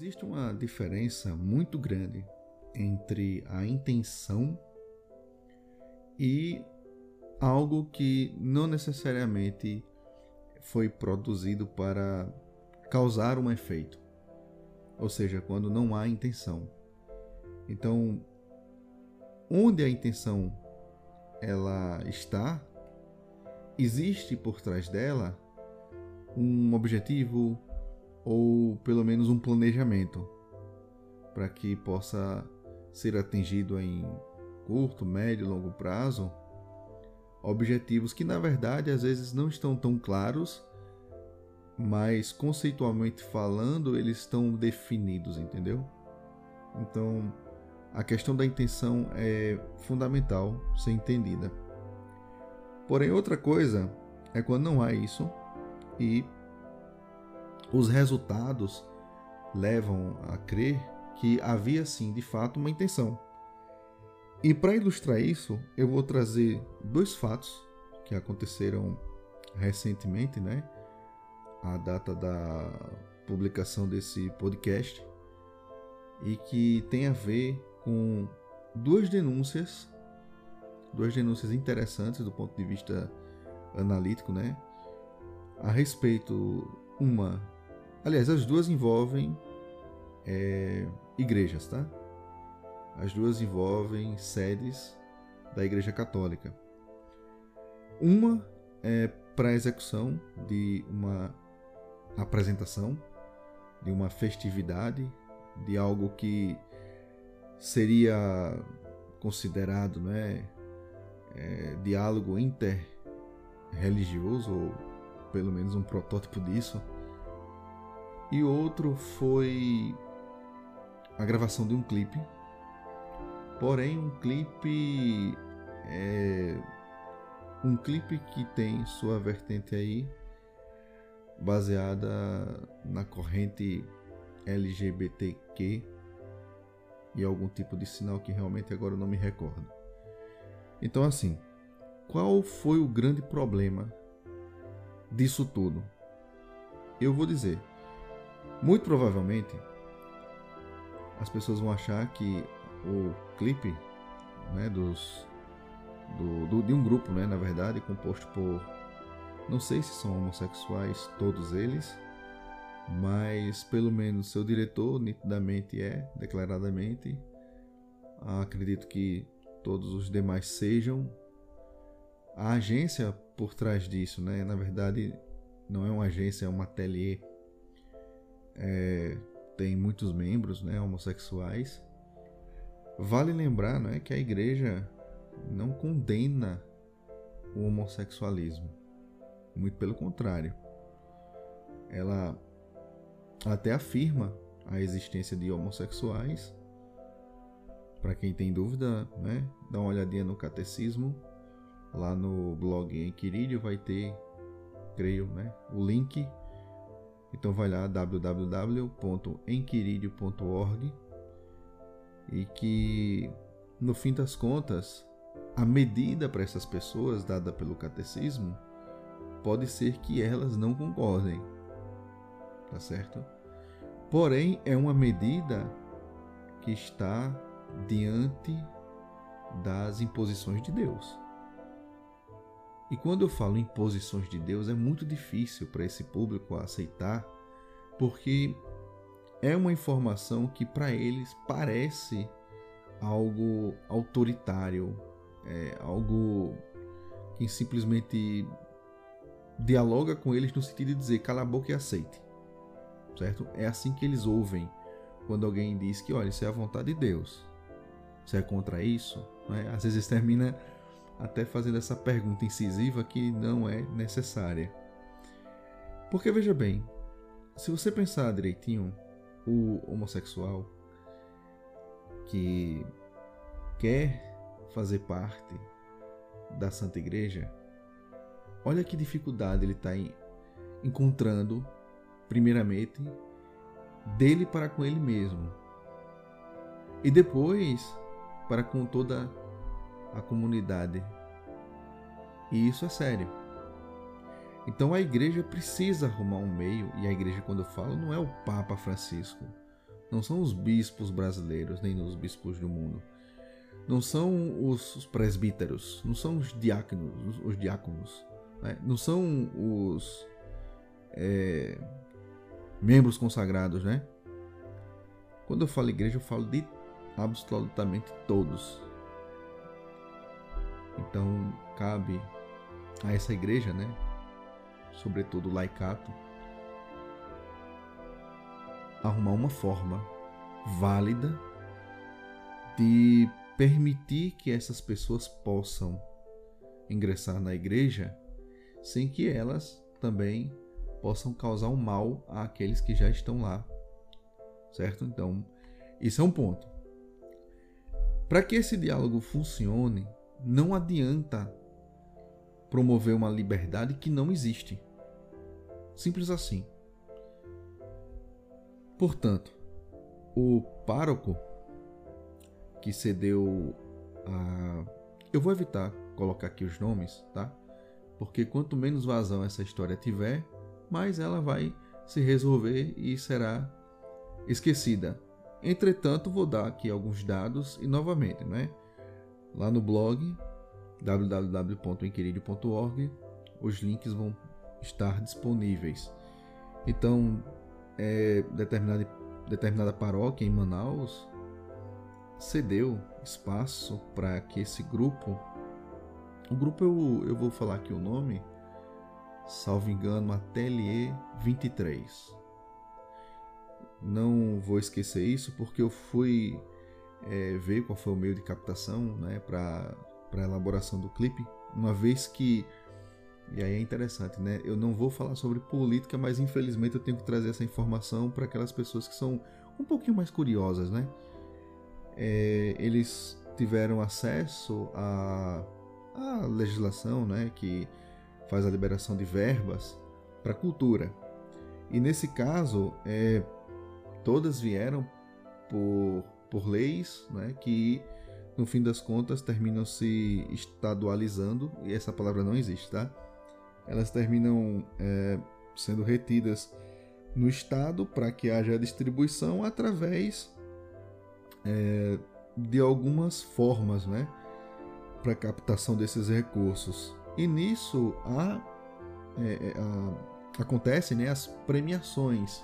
Existe uma diferença muito grande entre a intenção e algo que não necessariamente foi produzido para causar um efeito. Ou seja, quando não há intenção. Então, onde a intenção ela está, existe por trás dela um objetivo ou pelo menos um planejamento para que possa ser atingido em curto, médio longo prazo objetivos que na verdade às vezes não estão tão claros, mas conceitualmente falando eles estão definidos, entendeu? Então a questão da intenção é fundamental ser entendida. Porém, outra coisa é quando não há isso e os resultados levam a crer que havia sim de fato uma intenção. E para ilustrar isso, eu vou trazer dois fatos que aconteceram recentemente, né? A data da publicação desse podcast e que tem a ver com duas denúncias, duas denúncias interessantes do ponto de vista analítico, né? A respeito, uma, aliás, as duas envolvem é, igrejas, tá? As duas envolvem sedes da Igreja Católica. Uma é para execução de uma apresentação, de uma festividade, de algo que seria considerado né, é, diálogo interreligioso, ou pelo menos um protótipo disso. E outro foi a gravação de um clipe, porém um clipe é, um clipe que tem sua vertente aí baseada na corrente LGBTQ e algum tipo de sinal que realmente agora eu não me recordo. Então, assim, qual foi o grande problema disso tudo? Eu vou dizer, muito provavelmente as pessoas vão achar que o clipe né, dos, do, do, de um grupo, né, na verdade, composto por não sei se são homossexuais todos eles, mas pelo menos seu diretor nitidamente é, declaradamente. Acredito que todos os demais sejam. A agência por trás disso, né? Na verdade, não é uma agência, é uma ateliê. É, tem muitos membros, né, homossexuais. Vale lembrar, né, que a igreja não condena o homossexualismo. Muito pelo contrário. Ela até afirma a existência de homossexuais. Para quem tem dúvida, né, dá uma olhadinha no catecismo. Lá no blog em Quirílio vai ter, creio, né, o link. Então vai lá www.enquiridio.org e que no fim das contas a medida para essas pessoas dada pelo catecismo pode ser que elas não concordem tá certo? Porém, é uma medida que está diante das imposições de Deus. E quando eu falo imposições de Deus, é muito difícil para esse público aceitar, porque é uma informação que para eles parece algo autoritário, é algo que simplesmente dialoga com eles no sentido de dizer cala a boca e aceite certo? É assim que eles ouvem quando alguém diz que, olha, isso é a vontade de Deus. Você é contra isso? Né? Às vezes termina até fazendo essa pergunta incisiva que não é necessária. Porque veja bem, se você pensar direitinho, o homossexual que quer fazer parte da Santa Igreja, olha que dificuldade ele está encontrando primeiramente, dele para com ele mesmo, e depois para com toda a comunidade. E isso é sério. Então a igreja precisa arrumar um meio, e a igreja, quando eu falo, não é o Papa Francisco. não são os bispos brasileiros, nem os bispos do mundo. Não são os presbíteros, não são os diáconos, os diáconos, né? não são os é, membros consagrados, né? Quando eu falo igreja, eu falo de absolutamente todos. Então, cabe a essa igreja, né? Sobretudo laicato, arrumar uma forma válida de permitir que essas pessoas possam ingressar na igreja sem que elas também possam causar um mal àqueles que já estão lá. Certo? Então, isso é um ponto. Para que esse diálogo funcione, não adianta promover uma liberdade que não existe. Simples assim. Portanto, o pároco que cedeu a. Eu vou evitar colocar aqui os nomes, tá? Porque quanto menos vazão essa história tiver, mais ela vai se resolver e será esquecida. Entretanto, vou dar aqui alguns dados e novamente, né? Lá no blog www.inquiridio.org os links vão estar disponíveis. Então, é, determinada, determinada paróquia em Manaus cedeu espaço para que esse grupo, o grupo eu, eu vou falar aqui o nome, salvo engano, Atelier 23. Não vou esquecer isso porque eu fui é, ver qual foi o meio de captação né, para a elaboração do clipe, uma vez que e aí é interessante, né? Eu não vou falar sobre política, mas infelizmente eu tenho que trazer essa informação para aquelas pessoas que são um pouquinho mais curiosas, né? É, eles tiveram acesso à, à legislação, né? Que faz a liberação de verbas para cultura. E nesse caso, é, todas vieram por, por leis, né? Que no fim das contas terminam se estadualizando, e essa palavra não existe, tá? elas terminam é, sendo retidas no Estado para que haja distribuição através é, de algumas formas né, para captação desses recursos. E nisso há, é, é a, acontecem né, as premiações.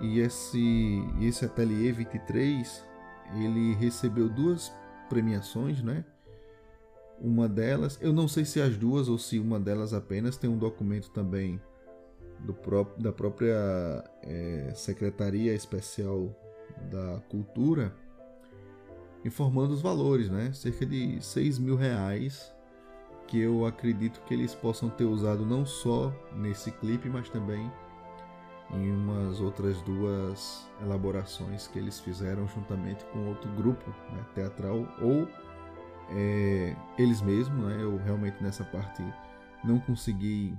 E esse, esse Atelier 23 ele recebeu duas premiações, né? Uma delas, eu não sei se as duas ou se uma delas apenas, tem um documento também do próprio, da própria é, Secretaria Especial da Cultura informando os valores, né? Cerca de 6 mil reais que eu acredito que eles possam ter usado não só nesse clipe, mas também em umas outras duas elaborações que eles fizeram juntamente com outro grupo né, teatral ou é, eles mesmos. Né? Eu realmente nessa parte não consegui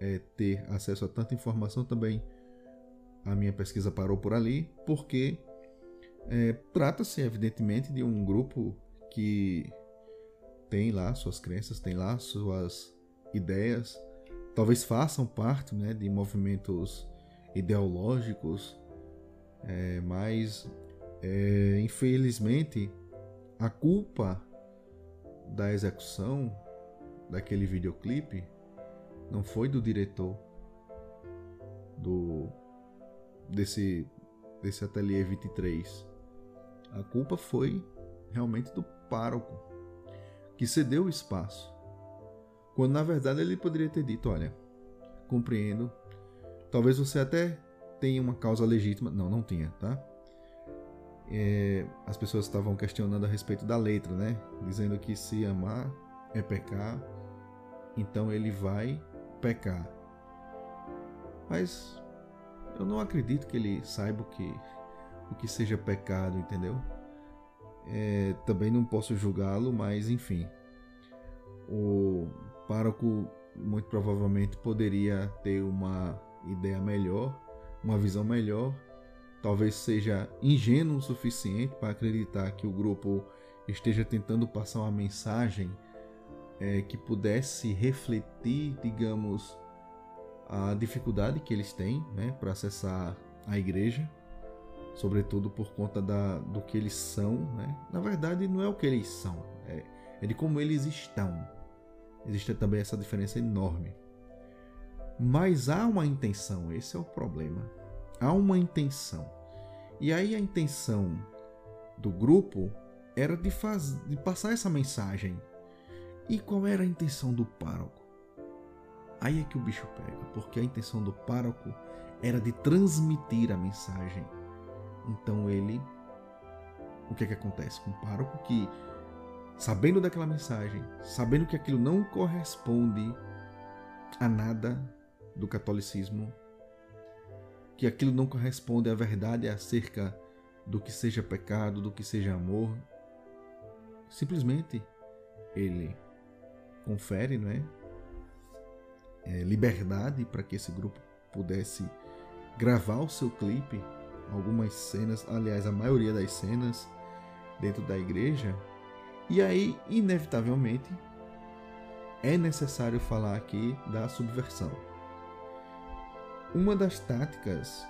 é, ter acesso a tanta informação também. A minha pesquisa parou por ali, porque é, trata-se evidentemente de um grupo que tem lá suas crenças, tem lá suas ideias, talvez façam parte né, de movimentos ideológicos, é, mas é, infelizmente a culpa da execução daquele videoclipe não foi do diretor do desse desse ateliê 23. A culpa foi realmente do pároco que cedeu o espaço. Quando na verdade ele poderia ter dito, olha, compreendo, talvez você até tenha uma causa legítima, não, não tinha, tá? é, as pessoas estavam questionando a respeito da letra, né? Dizendo que se amar é pecar, então ele vai pecar. Mas eu não acredito que ele saiba o que, o que seja pecado, entendeu? É, também não posso julgá-lo, mas enfim. O pároco muito provavelmente poderia ter uma ideia melhor, uma visão melhor talvez seja ingênuo o suficiente para acreditar que o grupo esteja tentando passar uma mensagem é, que pudesse refletir, digamos, a dificuldade que eles têm né, para acessar a igreja. sobretudo por conta da, do que eles são, né? Na verdade, não é o que eles são, é, é de como eles estão. Existe também essa diferença enorme. Mas há uma intenção, esse é o problema. Há uma intenção. E aí a intenção do grupo era de, faz... de passar essa mensagem. E qual era a intenção do pároco? Aí é que o bicho pega, porque a intenção do pároco era de transmitir a mensagem. Então ele. O que é que acontece com o pároco? Que, sabendo daquela mensagem, sabendo que aquilo não corresponde a nada do catolicismo, que aquilo não corresponde à verdade acerca do que seja pecado, do que seja amor, simplesmente ele confere, não é? é liberdade para que esse grupo pudesse gravar o seu clipe, algumas cenas, aliás, a maioria das cenas dentro da igreja. E aí, inevitavelmente, é necessário falar aqui da subversão. Uma das táticas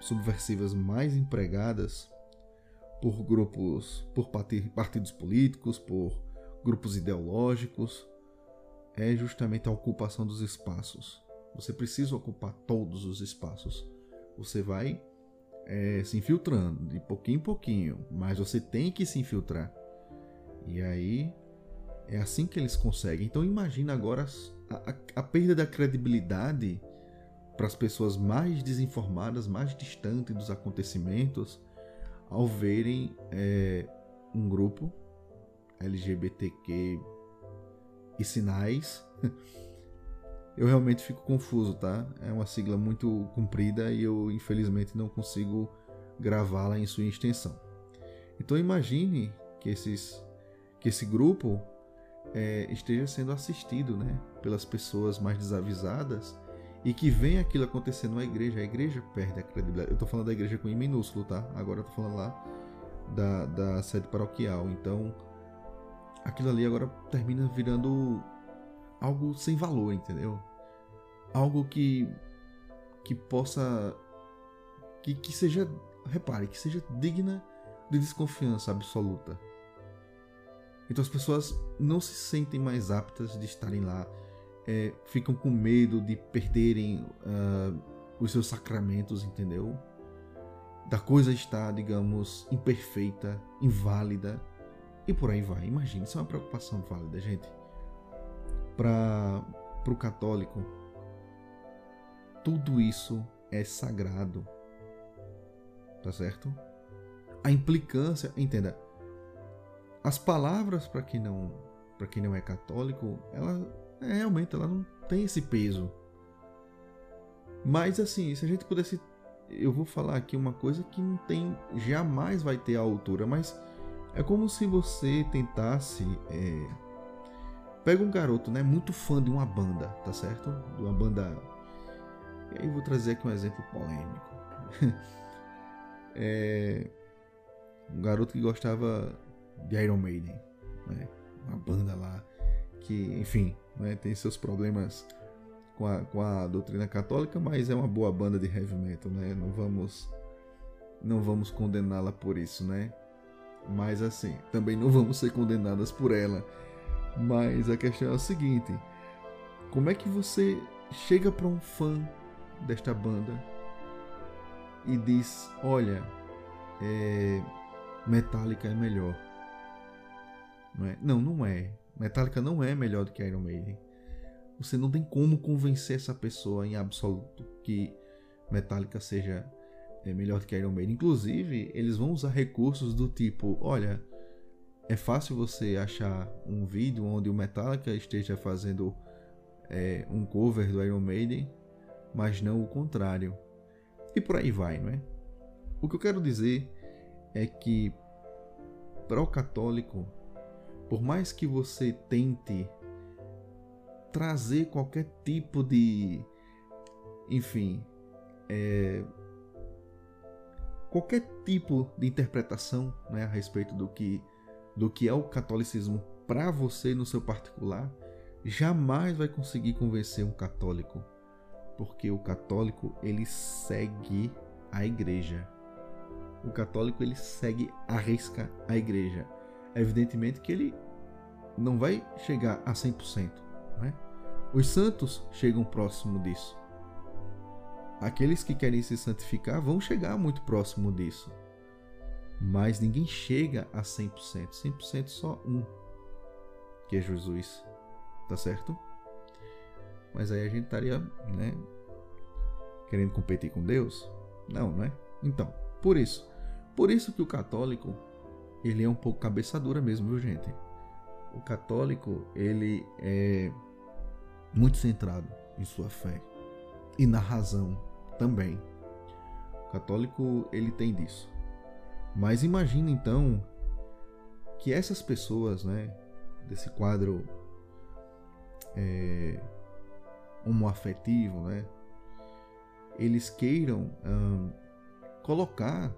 subversivas mais empregadas por grupos, por partidos políticos, por grupos ideológicos, é justamente a ocupação dos espaços. Você precisa ocupar todos os espaços. Você vai é, se infiltrando de pouquinho em pouquinho, mas você tem que se infiltrar. E aí é assim que eles conseguem. Então imagina agora a, a, a perda da credibilidade para as pessoas mais desinformadas, mais distantes dos acontecimentos, ao verem é, um grupo LGBTQ e sinais. eu realmente fico confuso, tá? É uma sigla muito comprida e eu infelizmente não consigo gravá-la em sua extensão. Então imagine que, esses, que esse grupo é, esteja sendo assistido né, pelas pessoas mais desavisadas e que vem aquilo acontecendo na igreja. A igreja perde a credibilidade. Eu estou falando da igreja com I minúsculo, tá? Agora eu tô falando lá da, da sede paroquial. Então aquilo ali agora termina virando algo sem valor, entendeu? Algo que que possa que, que seja, repare, que seja digna de desconfiança absoluta. Então as pessoas não se sentem mais aptas de estarem lá, é, ficam com medo de perderem uh, os seus sacramentos, entendeu? Da coisa estar, digamos, imperfeita, inválida, e por aí vai. Imagine, isso é uma preocupação válida, gente. Para o católico, tudo isso é sagrado. Tá certo? A implicância, entenda. As palavras para quem não para quem não é católico, ela é, realmente ela não tem esse peso. Mas assim, se a gente pudesse eu vou falar aqui uma coisa que não tem jamais vai ter a altura, mas é como se você tentasse. É... Pega um garoto, né? Muito fã de uma banda, tá certo? De uma banda. E aí vou trazer aqui um exemplo polêmico. é... Um garoto que gostava de Iron Maiden, né? Uma banda lá que, enfim, né? tem seus problemas com a, com a doutrina católica, mas é uma boa banda de heavy metal, né? Não vamos não vamos condená-la por isso, né? Mas assim, também não vamos ser condenadas por ela. Mas a questão é a seguinte: como é que você chega para um fã desta banda e diz: Olha, é, Metallica é melhor? Não, é? não, não é. Metallica não é melhor do que Iron Maiden. Você não tem como convencer essa pessoa em absoluto que Metallica seja é melhor do que Iron Maiden. Inclusive, eles vão usar recursos do tipo: olha, é fácil você achar um vídeo onde o Metallica esteja fazendo é, um cover do Iron Maiden, mas não o contrário. E por aí vai, não é? O que eu quero dizer é que para o católico, por mais que você tente trazer qualquer tipo de, enfim, é, qualquer tipo de interpretação né, a respeito do que, do que é o catolicismo para você no seu particular, jamais vai conseguir convencer um católico, porque o católico ele segue a igreja. o católico ele segue a risca a igreja. Evidentemente que ele não vai chegar a 100%. Né? Os santos chegam próximo disso. Aqueles que querem se santificar vão chegar muito próximo disso. Mas ninguém chega a 100%. 100% só um, que é Jesus. Tá certo? Mas aí a gente estaria, né, querendo competir com Deus? Não, não é? Então, por isso, por isso que o católico, ele é um pouco cabeça dura mesmo, viu, gente? O católico, ele é muito centrado em sua fé e na razão também. O católico, ele tem disso. Mas imagina então que essas pessoas, né, desse quadro é, homoafetivo, né, eles queiram hum, colocar,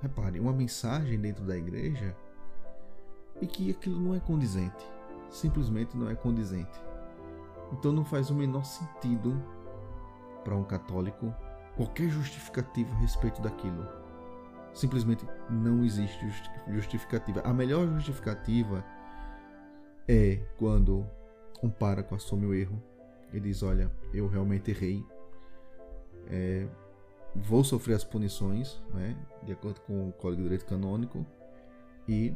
repare, uma mensagem dentro da igreja e que aquilo não é condizente, simplesmente não é condizente. Então não faz o menor sentido para um católico qualquer justificativa a respeito daquilo. Simplesmente não existe justificativa. A melhor justificativa é quando um pároco assume o erro e diz: Olha, eu realmente errei, é, vou sofrer as punições, né, de acordo com o Código de Direito Canônico, e,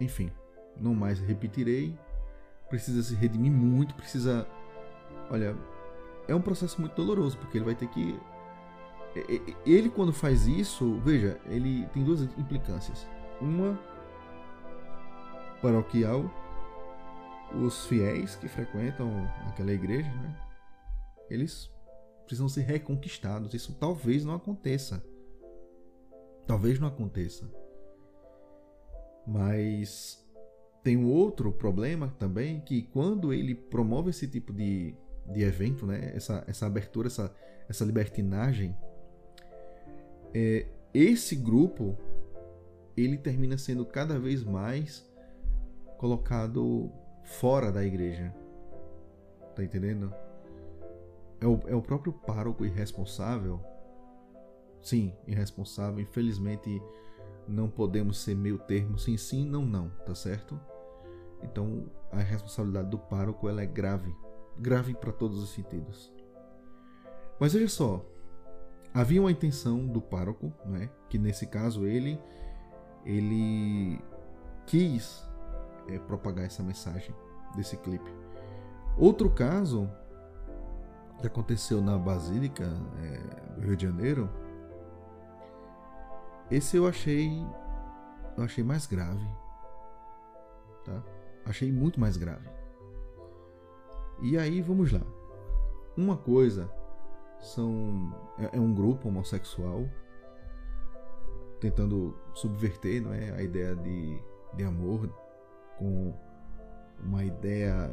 enfim, não mais repetirei. Precisa se redimir muito, precisa. Olha, é um processo muito doloroso, porque ele vai ter que. Ele, quando faz isso, veja, ele tem duas implicâncias. Uma paroquial, os fiéis que frequentam aquela igreja, né? Eles precisam ser reconquistados. Isso talvez não aconteça. Talvez não aconteça. Mas tem um outro problema também que quando ele promove esse tipo de, de evento, né, essa, essa abertura, essa, essa libertinagem, é, esse grupo ele termina sendo cada vez mais colocado fora da igreja. Tá entendendo? É o, é o próprio pároco irresponsável. Sim, irresponsável. Infelizmente, não podemos ser meio termo sim, sim, não, não, tá certo? Então, a responsabilidade do pároco ela é grave, grave para todos os sentidos. Mas veja só, havia uma intenção do pároco, né? Que nesse caso ele ele quis é, propagar essa mensagem desse clipe. Outro caso que aconteceu na Basílica é, do Rio de Janeiro, esse eu achei eu achei mais grave, tá? Achei muito mais grave. E aí vamos lá. Uma coisa são é, é um grupo homossexual tentando subverter, não é, a ideia de, de amor com uma ideia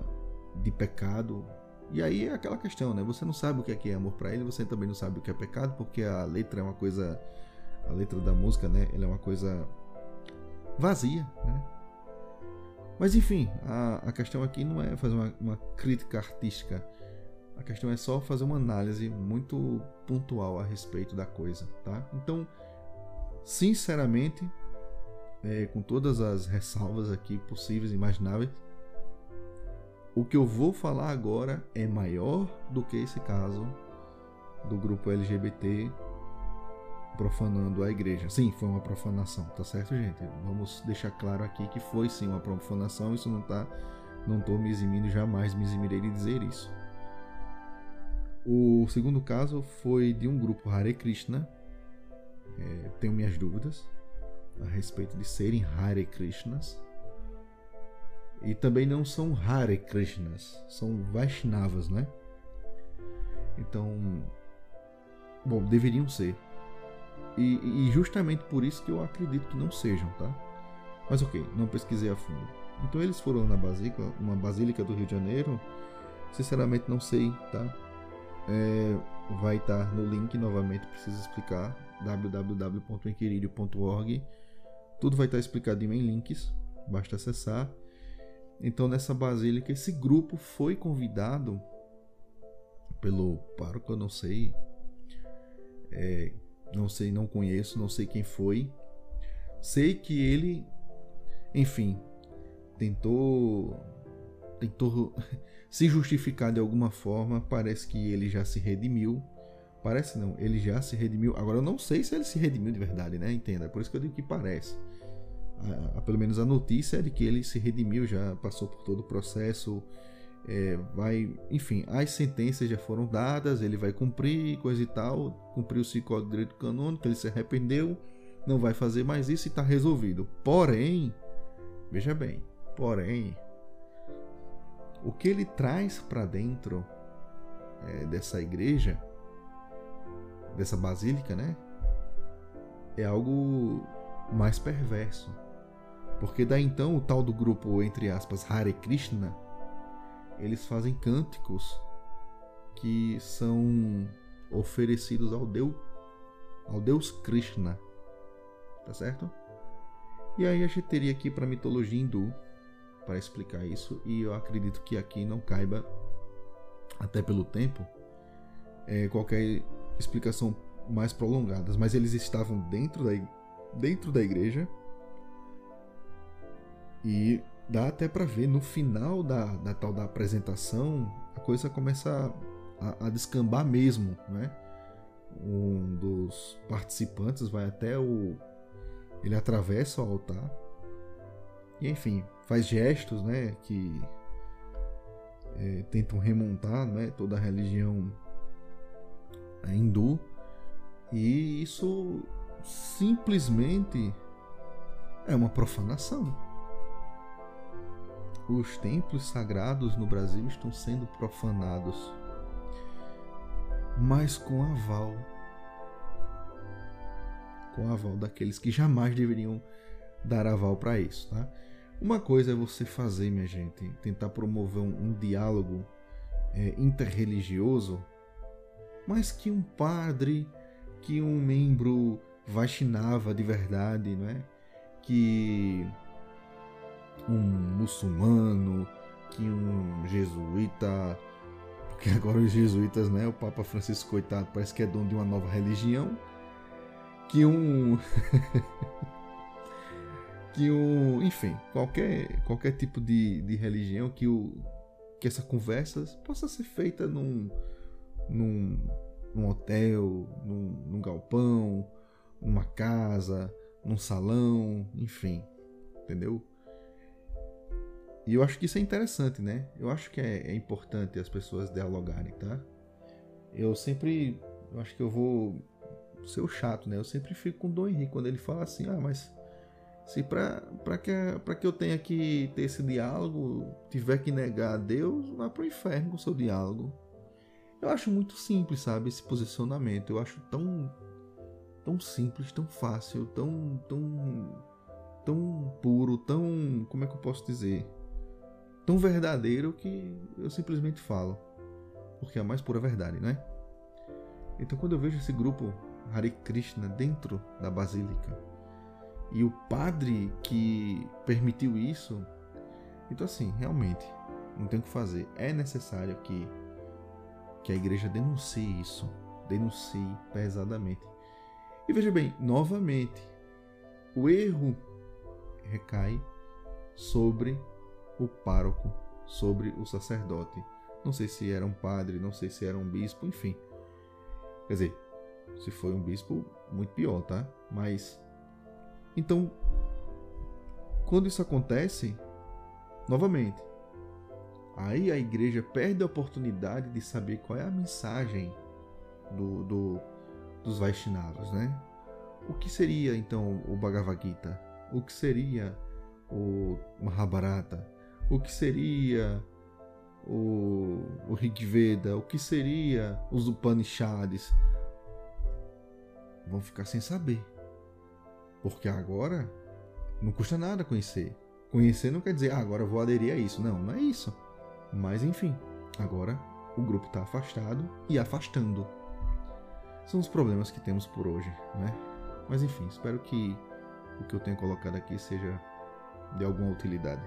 de pecado e aí é aquela questão, né? Você não sabe o que é, é amor para ele, você também não sabe o que é pecado, porque a letra é uma coisa. A letra da música, né? Ela é uma coisa vazia, né? Mas enfim, a, a questão aqui não é fazer uma, uma crítica artística. A questão é só fazer uma análise muito pontual a respeito da coisa, tá? Então, sinceramente, é, com todas as ressalvas aqui possíveis e imagináveis, o que eu vou falar agora é maior do que esse caso do grupo LGBT profanando a igreja. Sim, foi uma profanação, tá certo, gente? Vamos deixar claro aqui que foi sim uma profanação, isso não tá não tô me eximindo, jamais me eximirei de dizer isso. O segundo caso foi de um grupo Hare Krishna. É, tenho minhas dúvidas a respeito de serem Hare Krishnas. E também não são Hare Krishnas, são Vaishnavas, né? Então, bom, deveriam ser. E, e, justamente por isso que eu acredito que não sejam, tá? Mas ok, não pesquisei a fundo. Então eles foram na basílica, uma basílica do Rio de Janeiro. Sinceramente não sei, tá? É, vai estar no link novamente, preciso explicar www.inquiridio.org. Tudo vai estar explicadinho em links, basta acessar. Então, nessa basílica, esse grupo foi convidado pelo pároco, eu não sei é, Não sei, não conheço, não sei quem foi. Sei que ele, enfim, tentou tentou se justificar de alguma forma. Parece que ele já se redimiu. Parece não, ele já se redimiu. Agora eu não sei se ele se redimiu de verdade, né? Entenda. Por isso que eu digo que parece. A, pelo menos a notícia é de que ele se redimiu, já passou por todo o processo. É, vai, enfim, as sentenças já foram dadas, ele vai cumprir, coisa e tal, cumpriu-se o Código de Direito Canônico, ele se arrependeu, não vai fazer mais isso e está resolvido. Porém, veja bem, porém, o que ele traz para dentro é, dessa igreja, dessa basílica, né? É algo mais perverso. Porque daí então o tal do grupo, entre aspas, Hare Krishna, eles fazem cânticos que são oferecidos ao Deus, ao Deus Krishna. Tá certo? E aí a gente teria aqui para mitologia hindu para explicar isso e eu acredito que aqui não caiba, até pelo tempo, é, qualquer explicação mais prolongada. Mas eles estavam dentro da, dentro da igreja e dá até para ver no final da, da tal da apresentação a coisa começa a, a descambar mesmo, né? Um dos participantes vai até o ele atravessa o altar e enfim faz gestos, né, que é, tentam remontar, né, toda a religião hindu e isso simplesmente é uma profanação. Os templos sagrados no Brasil estão sendo profanados, mas com aval com aval daqueles que jamais deveriam dar aval para isso, tá? Uma coisa é você fazer, minha gente, tentar promover um, um diálogo é, interreligioso, mas que um padre, que um membro Vaishnava de verdade, não é? Que um muçulmano, que um jesuíta, porque agora os jesuítas, né? O Papa Francisco, coitado, parece que é dono de uma nova religião, que um que o, enfim, qualquer, qualquer tipo de, de religião que, o, que essa conversa possa ser feita num, num, num hotel, num, num galpão, numa casa, num salão, enfim, entendeu? E eu acho que isso é interessante, né? Eu acho que é, é importante as pessoas dialogarem, tá? Eu sempre, eu acho que eu vou ser o chato, né? Eu sempre fico com o Dom Henrique quando ele fala assim, ah, mas se para que, que eu tenha que ter esse diálogo, tiver que negar a Deus, vá para o inferno com o seu diálogo. Eu acho muito simples, sabe, esse posicionamento. Eu acho tão tão simples, tão fácil, tão tão tão puro, tão, como é que eu posso dizer? Tão verdadeiro que eu simplesmente falo. Porque é a mais pura verdade, né? Então quando eu vejo esse grupo Hare Krishna dentro da basílica, e o padre que permitiu isso. Então, assim, realmente, não tem o que fazer. É necessário que, que a igreja denuncie isso. Denuncie pesadamente. E veja bem, novamente, o erro recai sobre o pároco, sobre o sacerdote. Não sei se era um padre, não sei se era um bispo, enfim. Quer dizer, se foi um bispo, muito pior, tá? Mas então, quando isso acontece, novamente, aí a igreja perde a oportunidade de saber qual é a mensagem do, do dos Vaishnavas, né? O que seria então o Bhagavad Gita? O que seria o Mahabharata? O que seria o, o Rig Veda? O que seria os Upanishads? Vão ficar sem saber. Porque agora não custa nada conhecer. Conhecer não quer dizer, ah, agora vou aderir a isso. Não, não é isso. Mas enfim, agora o grupo está afastado e afastando. São os problemas que temos por hoje, né? Mas enfim, espero que o que eu tenho colocado aqui seja de alguma utilidade.